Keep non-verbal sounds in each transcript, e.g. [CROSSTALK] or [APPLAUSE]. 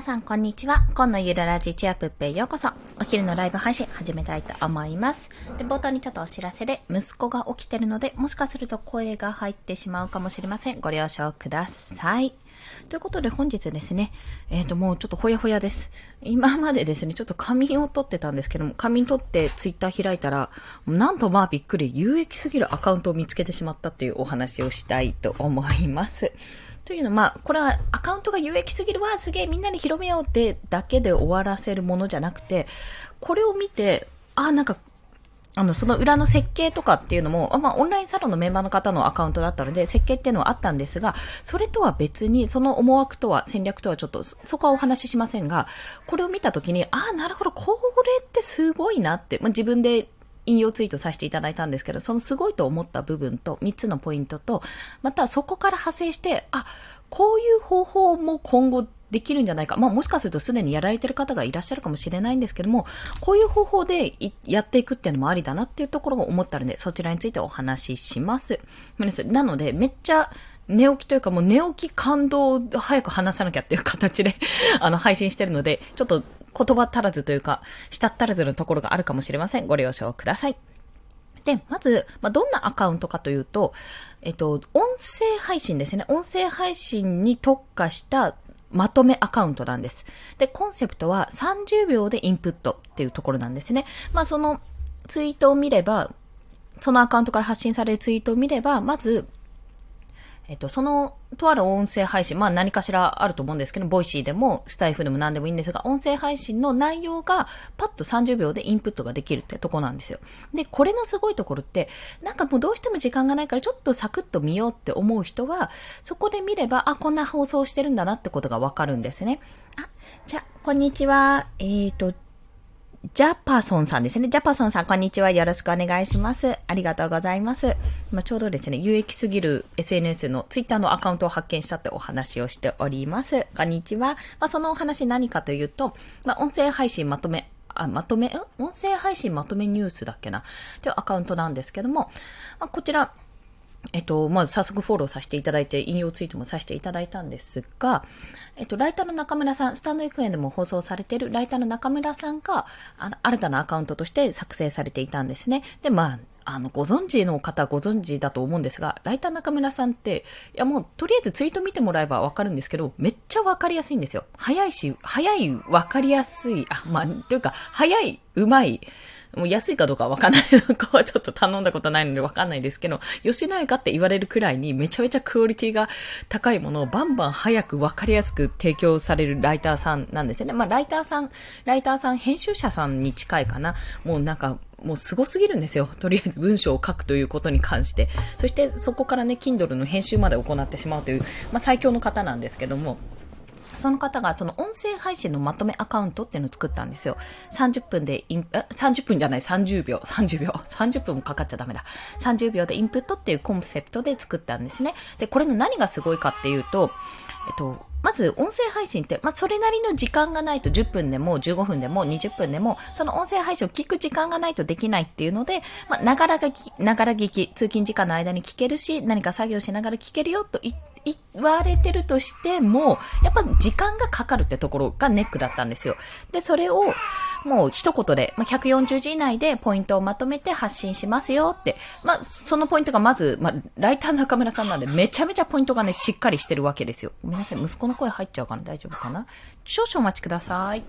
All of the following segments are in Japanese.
皆さん、こんにちは。今のゆるラジチアップへようこそ。お昼のライブ配信始めたいと思います。で、冒頭にちょっとお知らせで、息子が起きてるので、もしかすると声が入ってしまうかもしれません。ご了承ください。ということで本日ですね、えっ、ともうちょっとほやほやです。今までですね、ちょっと仮眠を取ってたんですけども、仮眠取ってツイッター開いたら、なんとまあびっくり、有益すぎるアカウントを見つけてしまったっていうお話をしたいと思います。というのは、まあ、これはアカウントが有益すぎるわ、すげえみんなに広めようってだけで終わらせるものじゃなくて、これを見て、あ、なんか、あの、その裏の設計とかっていうのも、まあ、オンラインサロンのメンバーの方のアカウントだったので、設計っていうのはあったんですが、それとは別に、その思惑とは、戦略とはちょっと、そこはお話ししませんが、これを見たときに、あ、なるほど、これってすごいなって、まあ、自分で引用ツイートさせていただいたんですけど、そのすごいと思った部分と、3つのポイントと、またそこから派生して、あ、こういう方法も今後できるんじゃないか。まあもしかするとすでにやられてる方がいらっしゃるかもしれないんですけども、こういう方法でやっていくっていうのもありだなっていうところを思ったので、そちらについてお話しします。なので、めっちゃ、寝起きというかもう寝起き感動を早く話さなきゃっていう形であの、配信してるので、ちょっと言葉足らずというか、したったらずのところがあるかもしれません。ご了承ください。で、まず、まあ、どんなアカウントかというと、えっと、音声配信ですね。音声配信に特化したまとめアカウントなんです。で、コンセプトは30秒でインプットっていうところなんですね。まあ、そのツイートを見れば、そのアカウントから発信されるツイートを見れば、まず、えっと、その、とある音声配信、まあ何かしらあると思うんですけど、 Voicy でも、スタイフでも何でもいいんですが、音声配信の内容がパッと30秒でインプットができるってとこなんですよ。で、これのすごいところって、なんかもうどうしても時間がないからちょっとサクッと見ようって思う人は、そこで見れば、あ、こんな放送してるんだなってことがわかるんですね。あ、じゃあ、こんにちは。えっ、ー、と、ジャパソンさんですね。ジャパソンさん、こんにちは。よろしくお願いします。ありがとうございます。まあ、ちょうどですね、有益すぎる SNS のツイッターのアカウントを発見したってお話をしております。こんにちは。まあ、そのお話何かというと、まあ、音声配信まとめ、あ、まとめ、ん？音声配信まとめニュースだっけな？っていうアカウントなんですけども、まあ、こちら、えっと、まず早速フォローさせていただいて、引用ツイートもさせていただいたんですが、えっと、ライターの中村さん、スタンド FM でも放送されているライターの中村さんが、あ、新たなアカウントとして作成されていたんですね。で、まあ、あの、ご存知の方はご存知だと思うんですが、ライター中村さんって、いやもう、とりあえずツイート見てもらえばわかるんですけど、めっちゃわかりやすいんですよ。早いし、早い、わかりやすい、あ、まあ、というか、早い、うまい、もう安いかどうかわかんないのかはちょっと頼んだことないのでわかんないですけど、吉野家かって言われるくらいにめちゃめちゃクオリティが高いものをバンバン早くわかりやすく提供されるライターさんなんですよね。まあライターさん、ライターさん、編集者さんに近いかな。もうなんか、もう凄すぎるんですよ。[LAUGHS] とりあえず文章を書くということに関して。そしてそこからね、Kindle の編集まで行ってしまうという、まあ最強の方なんですけども、その方がその音声配信のまとめアカウントっていうのを作ったんですよ。30分でイン、30分じゃない、30秒、30秒、[LAUGHS] 30分もかかっちゃダメだ。30秒でインプットっていうコンセプトで作ったんですね。で、これの何がすごいかっていうと、えっと、まず音声配信って、まあ、それなりの時間がないと10分でも15分でも20分でも、その音声配信を聞く時間がないとできないっていうので、まあ、ながらがき、ながら聞き、通勤時間の間に聞けるし、何か作業しながら聞けるよと言言われてるとしても、やっぱ時間がかかるってところがネックだったんですよ。で、それを、もう一言で、まあ、140字以内でポイントをまとめて発信しますよって。まあ、そのポイントがまず、まあ、ライターの中村さんなんで、めちゃめちゃポイントがね、しっかりしてるわけですよ。ごめんなさい、息子の声入っちゃうかな大丈夫かな少々お待ちください。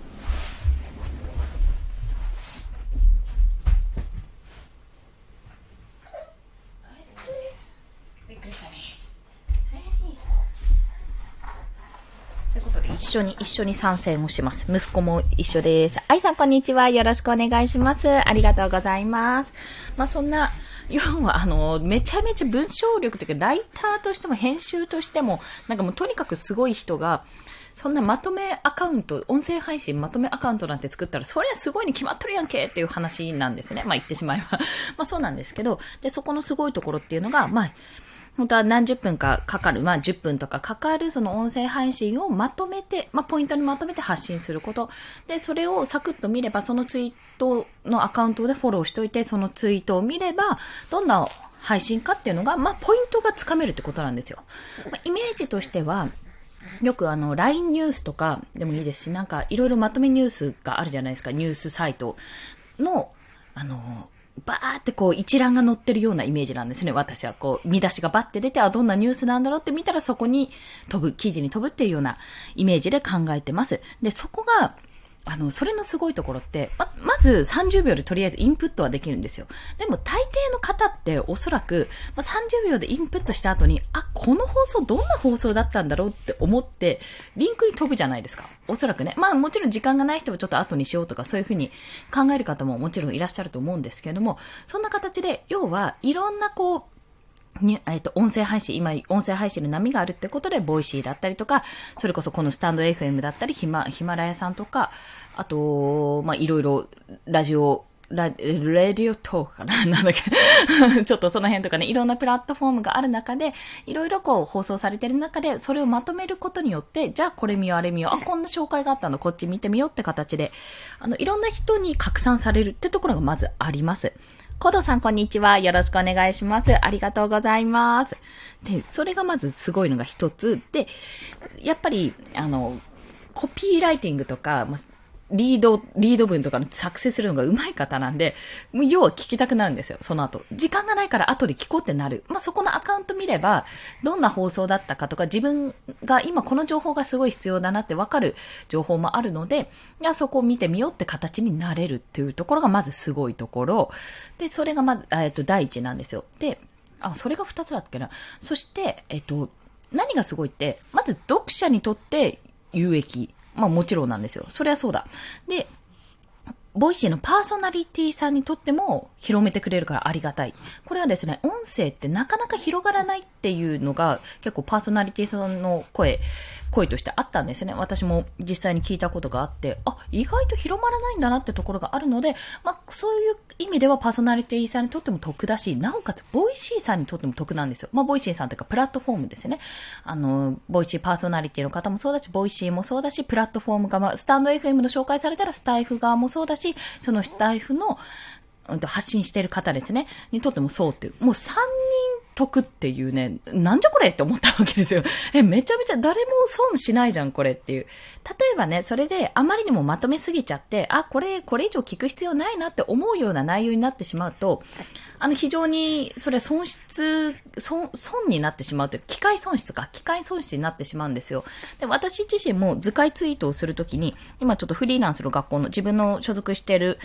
緒に、一緒に参戦をします。息子も一緒です。愛さん、こんにちは。よろしくお願いします。ありがとうございます。まあ、そんな、要は、あの、めちゃめちゃ文章力というか、ライターとしても編集としても、なんかもうとにかくすごい人が、そんなまとめアカウント、音声配信まとめアカウントなんて作ったら、そりゃすごいに決まっとるやんけっていう話なんですね。まあ言ってしまえば。[LAUGHS] まあそうなんですけど、で、そこのすごいところっていうのが、まあ、本当は何十分かかかる、まあ10分とかかかるその音声配信をまとめて、まあポイントにまとめて発信すること。で、それをサクッと見れば、そのツイートのアカウントでフォローしといて、そのツイートを見れば、どんな配信かっていうのが、まあポイントがつかめるってことなんですよ。まあ、イメージとしては、よくあの、LINE ニュースとかでもいいですし、なんかいろいろまとめニュースがあるじゃないですか、ニュースサイトの、あの、バーってこう一覧が載ってるようなイメージなんですね。私はこう見出しがバッて出て、あ、どんなニュースなんだろうって見たらそこに飛ぶ、記事に飛ぶっていうようなイメージで考えてます。で、そこが、あの、それのすごいところって、ま、まず30秒でとりあえずインプットはできるんですよ。でも大抵の方っておそらく、ま、30秒でインプットした後に、あ、この放送どんな放送だったんだろうって思って、リンクに飛ぶじゃないですか。おそらくね。まあもちろん時間がない人はちょっと後にしようとかそういうふうに考える方ももちろんいらっしゃると思うんですけれども、そんな形で、要はいろんなこう、に、えっ、と、音声配信、今、音声配信の波があるってことで、 Voicy だったりとか、それこそこのスタンド FM だったり、ヒマ、ヒマラヤさんとか、あと、まあ、いろいろ、ラジオ、ラ、 Radiotalk かな？[LAUGHS] なんだっけ？[LAUGHS] ちょっとその辺とかね、いろんなプラットフォームがある中で、いろいろこう放送されてる中で、それをまとめることによって、じゃあこれ見よう、あれ見よう、あ、こんな紹介があったの、こっち見てみようって形で、あの、いろんな人に拡散されるってところがまずあります。コードさん、こんにちは。よろしくお願いします。ありがとうございます。で、それがまずすごいのが一つ。で、やっぱり、あの、コピーライティングとか、リード、リード文とかの作成するのが上手い方なんで、もう要は聞きたくなるんですよ、その後。時間がないから後で聞こうってなる。まあ、そこのアカウント見れば、どんな放送だったかとか、自分が今この情報がすごい必要だなってわかる情報もあるので、いや、そこを見てみようって形になれるっていうところがまずすごいところ。で、それがまず、えっと、第一なんですよ。で、あ、それが二つだったっけな。そして、えっと、何がすごいって、まず読者にとって有益。まあもちろんなんですよ。そりゃそうだ。で、 Voicy のパーソナリティさんにとっても広めてくれるからありがたい。これはですね、音声ってなかなか広がらないっていうのが結構パーソナリティさんの声声としてあったんですね。私も実際に聞いたことがあって、あ、意外と広まらないんだなってところがあるので、まあ、そういう意味ではパーソナリティさんにとっても得だし、なおかつ、 Voicy さんにとっても得なんですよ。まあ、 Voicy さんというか、プラットフォームですね。あの、 Voicy パーソナリティの方もそうだし、 Voicy もそうだし、プラットフォーム側、スタンド FM の紹介されたらスタイフ側もそうだし、しそのスタイフの、うん、と発信している方ですね、にとってもそうっていう、もう3人得っていうね、なんじゃこれって思ったわけですよ。え、めちゃめちゃ誰も損しないじゃん、これっていう。例えばね、それであまりにもまとめすぎちゃって、あ、これ、これ以上聞く必要ないなって思うような内容になってしまうと、あの、非常に、それは損失、損、損になってしまうという、機械損失か、機械損失になってしまうんですよ。で、私自身も図解ツイートをするときに、今ちょっとフリーランスの学校の自分の所属している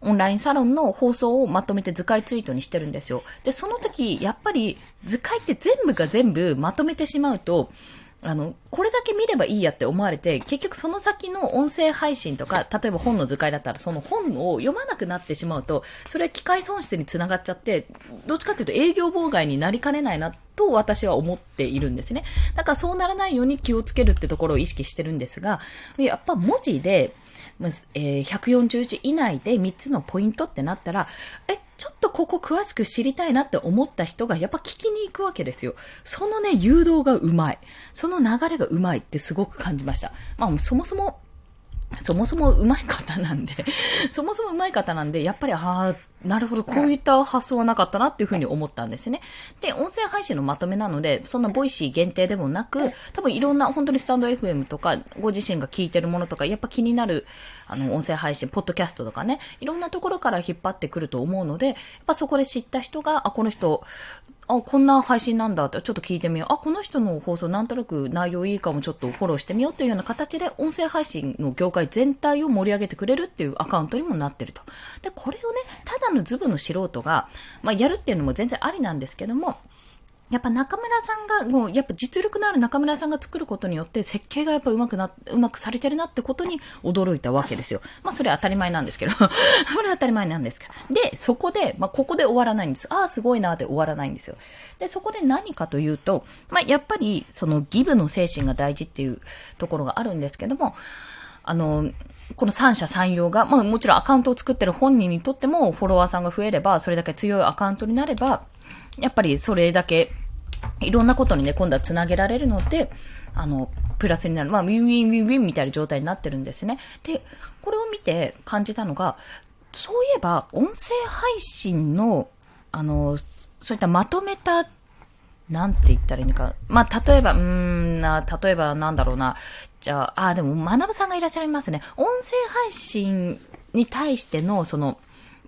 オンラインサロンの放送をまとめて図解ツイートにしてるんですよ。で、その時、やっぱり図解って全部が全部まとめてしまうと、あの、これだけ見ればいいやって思われて、結局その先の音声配信とか、例えば本の図解だったら、その本を読まなくなってしまうと、それは機械損失につながっちゃって、どっちかっていうと営業妨害になりかねないなと私は思っているんですね。だからそうならないように気をつけるってところを意識してるんですが、やっぱ文字で、えー、140字以内で3つのポイントってなったら、え、ちょっとここ詳しく知りたいなって思った人がやっぱ聞きに行くわけですよ。そのね、誘導がうまい。その流れがうまいってすごく感じました。まあ、そもそもそもそも上手い方なんで [LAUGHS] そもそも上手い方なんで、やっぱり、ああ、なるほど、こういった発想はなかったなっていうふうに思ったんですね。で、音声配信のまとめなので、そんな Voicy 限定でもなく、多分いろんな、本当にスタンド FM とか、ご自身が聞いてるものとか、やっぱ気になる、あの、音声配信、ポッドキャストとかね、いろんなところから引っ張ってくると思うので、やっぱそこで知った人が、あ、この人、あ、こんな配信なんだってちょっと聞いてみよう。あ、この人の放送なんとなく内容いいかもちょっとフォローしてみようっていうような形で音声配信の業界全体を盛り上げてくれるっていうアカウントにもなってると。で、これをね、ただのズブの素人が、まあ、やるっていうのも全然ありなんですけども、やっぱ中村さんが、もうやっぱ実力のある中村さんが作ることによって設計がやっぱ上手くな、うまくされてるなってことに驚いたわけですよ。まあそれは当たり前なんですけど、[LAUGHS] それは当たり前なんですけど。で、そこで、まあここで終わらないんです。ああ、すごいなって終わらないんですよ。で、そこで何かというと、まあやっぱりそのギブの精神が大事っていうところがあるんですけども、あの、この三者三様が、まあもちろんアカウントを作ってる本人にとってもフォロワーさんが増えれば、それだけ強いアカウントになれば、やっぱりそれだけ、いろんなことにね、今度は繋げられるので、あの、プラスになる。まあ、ウィンウィンウィンウィンみたいな状態になってるんですね。で、これを見て感じたのが、そういえば、音声配信の、あの、そういったまとめたなんて言ったらいいのか。まあ、例えば、うーんな、例えばなんだろうな。じゃあ、あ、でも、学さんがいらっしゃいますね。音声配信に対しての、その、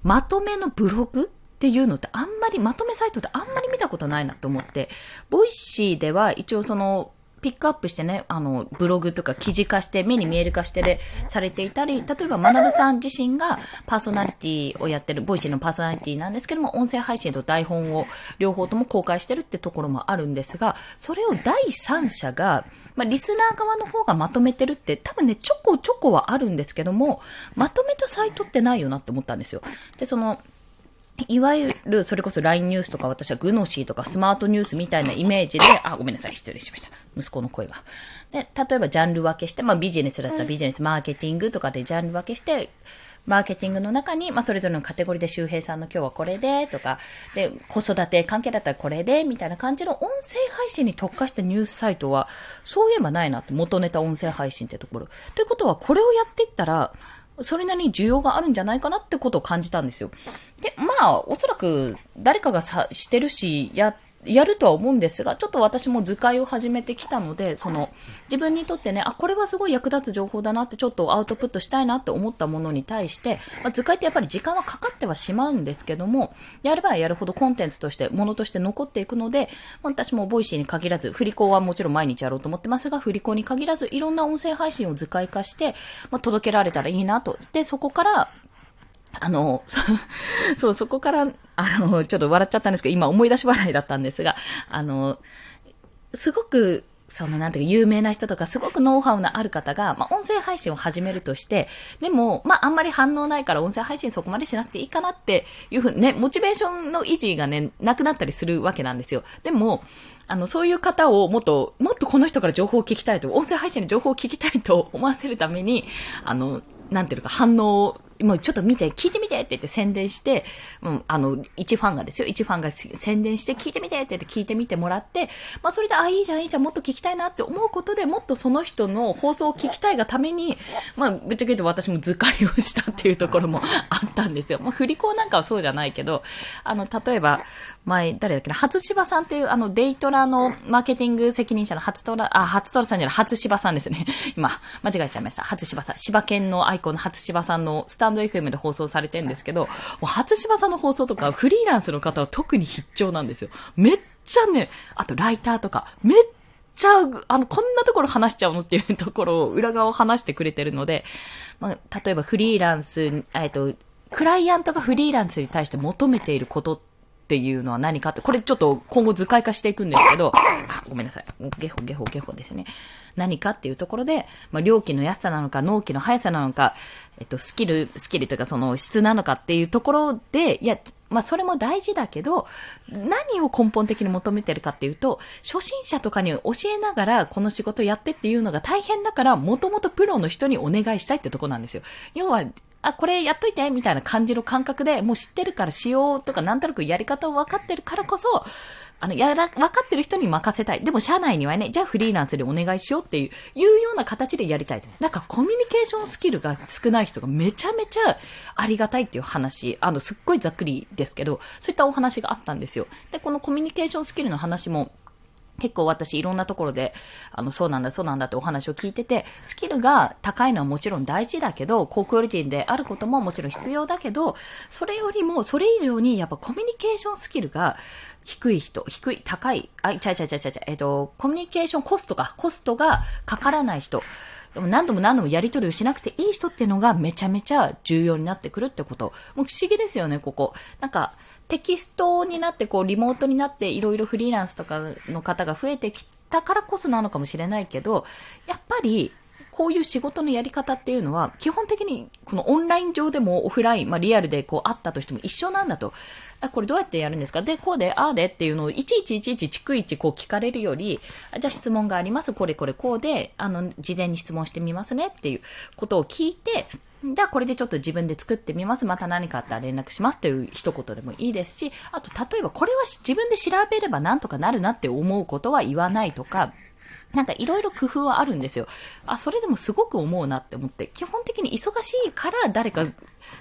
まとめのブログっていうのってあんまり、まとめサイトってあんまり見たことないなと思って、 Voicy では一応その、ピックアップしてね、あの、ブログとか記事化して、目に見える化してで、されていたり、例えば、学さん自身がパーソナリティをやってる、 Voicyのパーソナリティなんですけども、音声配信と台本を両方とも公開してるってところもあるんですが、それを第三者が、まあ、リスナー側の方がまとめてるって、多分ね、ちょこちょこはあるんですけども、まとめたサイトってないよなって思ったんですよ。で、その、いわゆる、それこそ LINE ニュースとか私はグノシーとかスマートニュースみたいなイメージで、あ、ごめんなさい、失礼しました。息子の声が。で、例えばジャンル分けして、まあビジネスだったらビジネス、マーケティングとかでジャンル分けして、マーケティングの中に、まあ、それぞれのカテゴリーで周平さんの今日はこれで、とか、で、子育て関係だったらこれで、みたいな感じの音声配信に特化したニュースサイトは、そういえばないなって、元ネタ音声配信ってところ。ということは、これをやっていったら、それなりに需要があるんじゃないかなってことを感じたんですよ。で、まあ、おそらく誰かがさ、してるし、や、やるとは思うんですが、ちょっと私も図解を始めてきたので、その、自分にとってね、あ、これはすごい役立つ情報だなってちょっとアウトプットしたいなって思ったものに対して、まあ、図解ってやっぱり時間はかかってはしまうんですけども、やればやるほどコンテンツとして、ものとして残っていくので、まあ、私も Voicyに限らず、振り子はもちろん毎日やろうと思ってますが、振り子に限らず、いろんな音声配信を図解化して、まあ、届けられたらいいなと。で、そこから、あの、[LAUGHS] そう、そこから、あの、ちょっと笑っちゃったんですけど、今思い出し笑いだったんですが、あの、すごく、その、なんていうか、有名な人とか、すごくノウハウのある方が、まあ、音声配信を始めるとして、でも、まあ、あんまり反応ないから、音声配信そこまでしなくていいかなっていうふうにね、モチベーションの維持がね、なくなったりするわけなんですよ。でも、あの、そういう方をもっと、もっとこの人から情報を聞きたいと、音声配信の情報を聞きたいと思わせるために、あの、なんていうか、反応をもうちょっと見て、聞いてみてって言って宣伝して、うん、あの、一ファンがですよ、一ファンが宣伝して、聞いてみてって言って聞いてみてもらって、まあそれで、あ、いいじゃん、いいじゃん、もっと聞きたいなって思うことでもっとその人の放送を聞きたいがために、まあ、ぶっちゃけ言うと私も図解をしたっていうところもあったんですよ。まあ、振り子なんかはそうじゃないけど、あの、例えば、前、誰だっけな、初芝さんっていう、あの、デイトラのマーケティング責任者の初トラ、あ、初トラさんじゃない、初芝さんですね。[LAUGHS] 今、間違えちゃいました。初芝さん。芝犬のアイコンの初芝さんのスタンド FM で放送されてるんですけど、もう初芝さんの放送とか、フリーランスの方は特に必聴なんですよ。めっちゃね、あとライターとか、めっちゃ、あの、こんなところ話しちゃうのっていうところを、裏側を話してくれてるので、まあ、例えばフリーランス、えっと、クライアントがフリーランスに対して求めていることってっていうのは何かって、これちょっと今後図解化していくんですけど、あ、ごめんなさい。ゲホゲホゲホですね。何かっていうところで、まあ、料金の安さなのか、納期の速さなのか、えっと、スキル、スキルというかその質なのかっていうところで、いや、まあ、それも大事だけど、何を根本的に求めてるかっていうと、初心者とかに教えながらこの仕事やってっていうのが大変だから、もともとプロの人にお願いしたいってとこなんですよ。要は、あ、これやっといて、みたいな感じの感覚で、もう知ってるから仕様とかなんとなくやり方を分かってるからこそ、あの、やら、分かってる人に任せたい。でも社内にはね、じゃあフリーランスでお願いしようっていう、いうような形でやりたい。なんかコミュニケーションスキルが少ない人がめちゃめちゃありがたいっていう話、あの、すっごいざっくりですけど、そういったお話があったんですよ。で、このコミュニケーションスキルの話も、結構私いろんなところで、あの、そうなんだ、そうなんだってお話を聞いてて、スキルが高いのはもちろん大事だけど、高クオリティであることももちろん必要だけど、それよりも、それ以上にやっぱコミュニケーションスキルが低い人、低い、高い、あ、ちゃいちゃいちゃいちゃいちゃ、えっ、と、コミュニケーションコストか、コストがかからない人、でも何度も何度もやり取りをしなくていい人っていうのがめちゃめちゃ重要になってくるってこと。もう不思議ですよね、ここ。なんか、テキストになって、こう、リモートになって、いろいろフリーランスとかの方が増えてきたからこそなのかもしれないけど、やっぱり、こういう仕事のやり方っていうのは、基本的にこのオンライン上でもオフライン、まあリアルでこう会ったとしても一緒なんだと。あ、これどうやってやるんですか？で、こうで、ああでっていうのをいちいちいちいち逐一こう聞かれるより、じゃあ質問があります。これこれこうで、あの、事前に質問してみますねっていうことを聞いて、じゃあこれでちょっと自分で作ってみます。また何かあったら連絡しますという一言でもいいですし、あと例えばこれは自分で調べればなんとかなるなって思うことは言わないとか、なんかいろいろ工夫はあるんですよ。あ、それでもすごく思うなって思って、基本的に忙しいから誰か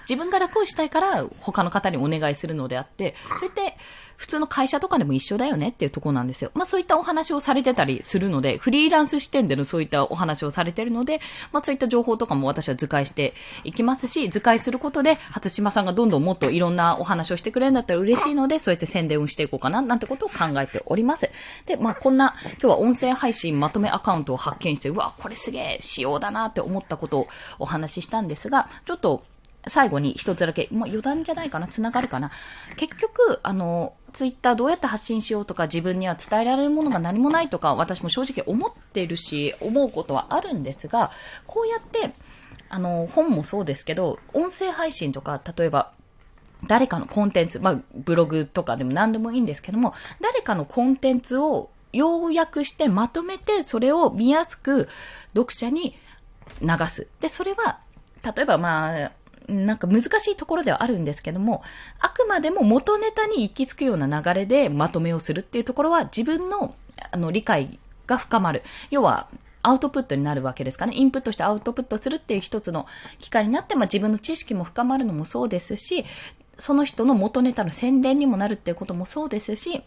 自分が楽をしたいから他の方にお願いするのであって、そうやって普通の会社とかでも一緒だよねっていうとこなんですよ。まあそういったお話をされてたりするので、フリーランス視点でのそういったお話をされてるので、まあそういった情報とかも私は図解していきますし、図解することで、初島さんがどんどんもっといろんなお話をしてくれるんだったら嬉しいので、そうやって宣伝をしていこうかな、なんてことを考えております。で、まあこんな、今日は音声配信まとめアカウントを発見して、うわ、これすげえ仕様だなって思ったことをお話ししたんですが、ちょっと最後に一つだけ、まあ、余談じゃないかな、繋がるかな。結局、あの、ツイッターどうやって発信しようとか自分には伝えられるものが何もないとか私も正直思ってるし思うことはあるんですがこうやってあの本もそうですけど音声配信とか例えば誰かのコンテンツ、まあ、ブログとかでも何でもいいんですけども誰かのコンテンツを要約してまとめてそれを見やすく読者に流すでそれは例えばまあなんか難しいところではあるんですけども、あくまでも元ネタに行き着くような流れでまとめをするっていうところは自分のあの理解が深まる。要は、アウトプットになるわけですかね。インプットしてアウトプットするっていう一つの機会になって、まあ自分の知識も深まるのもそうですし、その人の元ネタの宣伝にもなるっていうこともそうですし、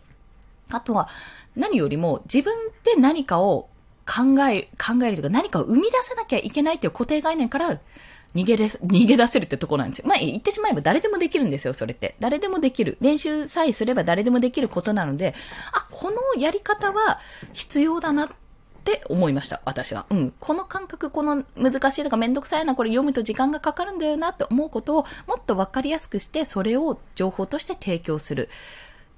あとは何よりも自分で何かを考え、考えるというか何かを生み出さなきゃいけないっていう固定概念から逃げれ、逃げ出せるってとこなんですよ。まあ、言ってしまえば誰でもできるんですよ、それって。誰でもできる。練習さえすれば誰でもできることなので、あ、このやり方は必要だなって思いました、私は。うん。この感覚、この難しいとかめんどくさいな、これ読むと時間がかかるんだよなって思うことをもっとわかりやすくして、それを情報として提供する。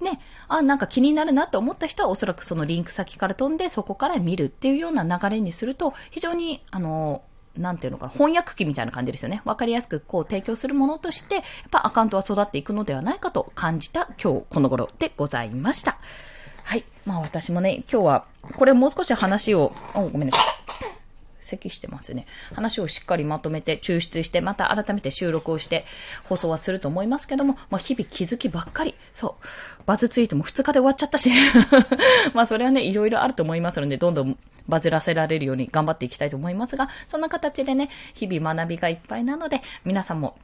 ね、あ、なんか気になるなと思った人はおそらくそのリンク先から飛んでそこから見るっていうような流れにすると非常にあのなんていうのかな、翻訳機みたいな感じですよね。わかりやすくこう提供するものとして、やっぱアカウントは育っていくのではないかと感じた今日この頃でございました。はい。まあ私もね、今日は、これもう少し話を、お、ごめんなさい。咳してますね。話をしっかりまとめて、抽出して、また改めて収録をして、放送はすると思いますけども、まあ、日々気づきばっかり。そう。バズツイートも2日で終わっちゃったし。[LAUGHS] まあ、それはね、いろいろあると思いますので、どんどんバズらせられるように頑張っていきたいと思いますが、そんな形でね、日々学びがいっぱいなので、皆さんも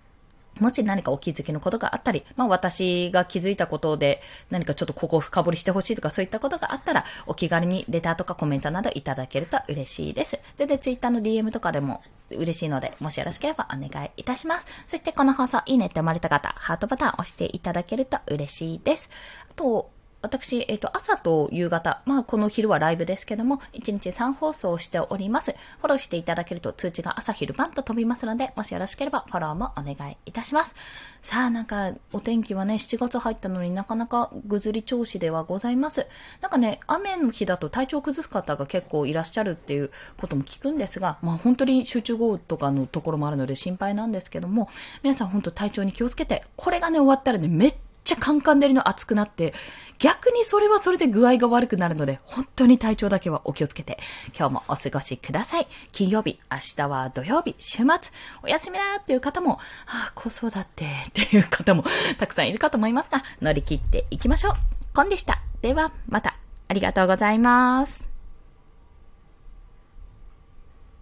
もし何かお気づきのことがあったり、まあ私が気づいたことで何かちょっとここを深掘りしてほしいとかそういったことがあったら、お気軽にレターとかコメントなどいただけると嬉しいです。全然 Twitter の DM とかでも嬉しいので、もしよろしければお願いいたします。そしてこの放送いいねって思われた方、ハートボタン押していただけると嬉しいです。あと、私、えっ、ー、と、朝と夕方、まあ、この昼はライブですけども、1日3放送しております。フォローしていただけると通知が朝昼晩と飛びますので、もしよろしければフォローもお願いいたします。さあ、なんか、お天気はね、7月入ったのになかなかぐずり調子ではございます。なんかね、雨の日だと体調崩す方が結構いらっしゃるっていうことも聞くんですが、まあ、本当に集中豪雨とかのところもあるので心配なんですけども、皆さん本当体調に気をつけて、これがね、終わったらね、めっちゃカンカン照りの熱くなって、逆にそれはそれで具合が悪くなるので、本当に体調だけはお気をつけて、今日もお過ごしください。金曜日、明日は土曜日、週末、お休みだっていう方も、ああ、子育てっていう方もたくさんいるかと思いますが、乗り切っていきましょう。コンでした。では、また。ありがとうございます。